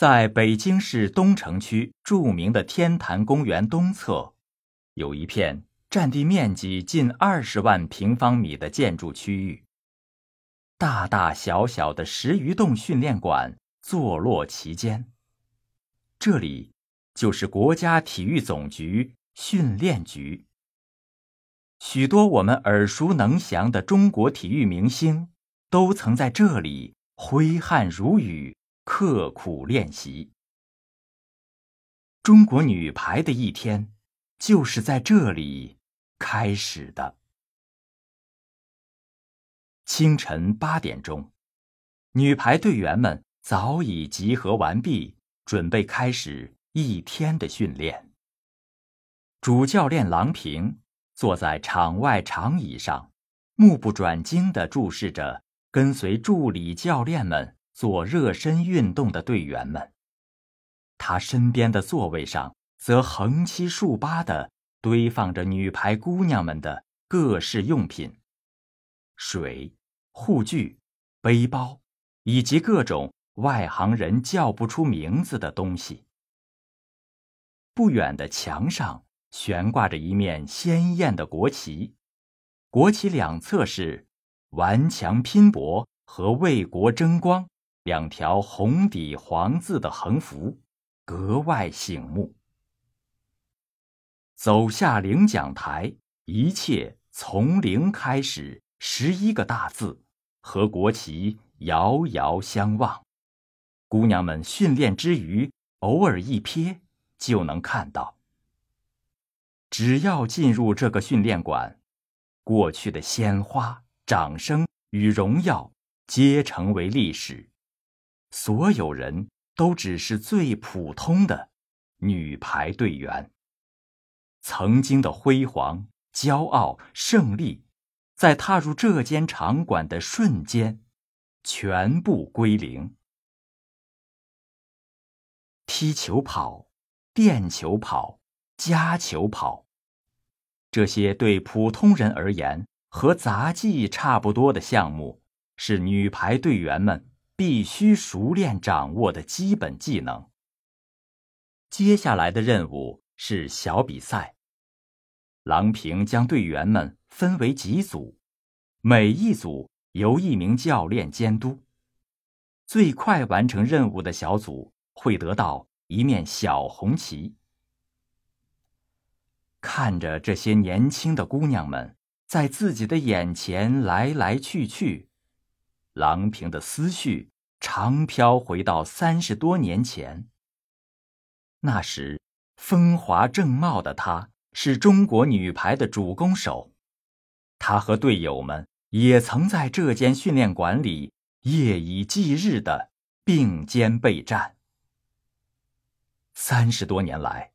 在北京市东城区著名的天坛公园东侧，有一片占地面积近二十万平方米的建筑区域。大大小小的十余栋训练馆坐落其间。这里就是国家体育总局训练局。许多我们耳熟能详的中国体育明星，都曾在这里挥汗如雨。刻苦练习，中国女排的一天就是在这里开始的。清晨八点钟，女排队员们早已集合完毕，准备开始一天的训练。主教练郎平坐在场外长椅上，目不转睛地注视着跟随助理教练们。做热身运动的队员们，他身边的座位上则横七竖八地堆放着女排姑娘们的各式用品：水、护具、背包，以及各种外行人叫不出名字的东西。不远的墙上悬挂着一面鲜艳的国旗，国旗两侧是“顽强拼搏”和“为国争光”。两条红底黄字的横幅，格外醒目。走下领奖台，一切从零开始。十一个大字和国旗遥遥相望。姑娘们训练之余，偶尔一瞥就能看到。只要进入这个训练馆，过去的鲜花、掌声与荣耀，皆成为历史。所有人都只是最普通的女排队员。曾经的辉煌、骄傲、胜利，在踏入这间场馆的瞬间，全部归零。踢球跑、垫球跑、夹球跑，这些对普通人而言和杂技差不多的项目，是女排队员们。必须熟练掌握的基本技能。接下来的任务是小比赛。郎平将队员们分为几组，每一组由一名教练监督。最快完成任务的小组会得到一面小红旗。看着这些年轻的姑娘们在自己的眼前来来去去。郎平的思绪长飘回到三十多年前。那时，风华正茂的她是中国女排的主攻手，她和队友们也曾在这间训练馆里夜以继日的并肩备战。三十多年来，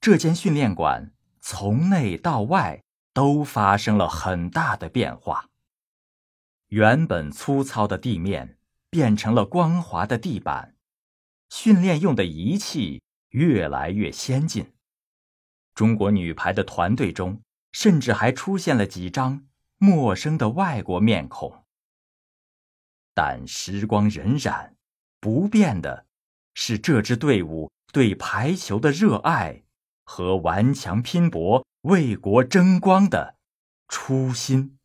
这间训练馆从内到外都发生了很大的变化。原本粗糙的地面变成了光滑的地板，训练用的仪器越来越先进。中国女排的团队中，甚至还出现了几张陌生的外国面孔。但时光荏苒，不变的是这支队伍对排球的热爱和顽强拼搏、为国争光的初心。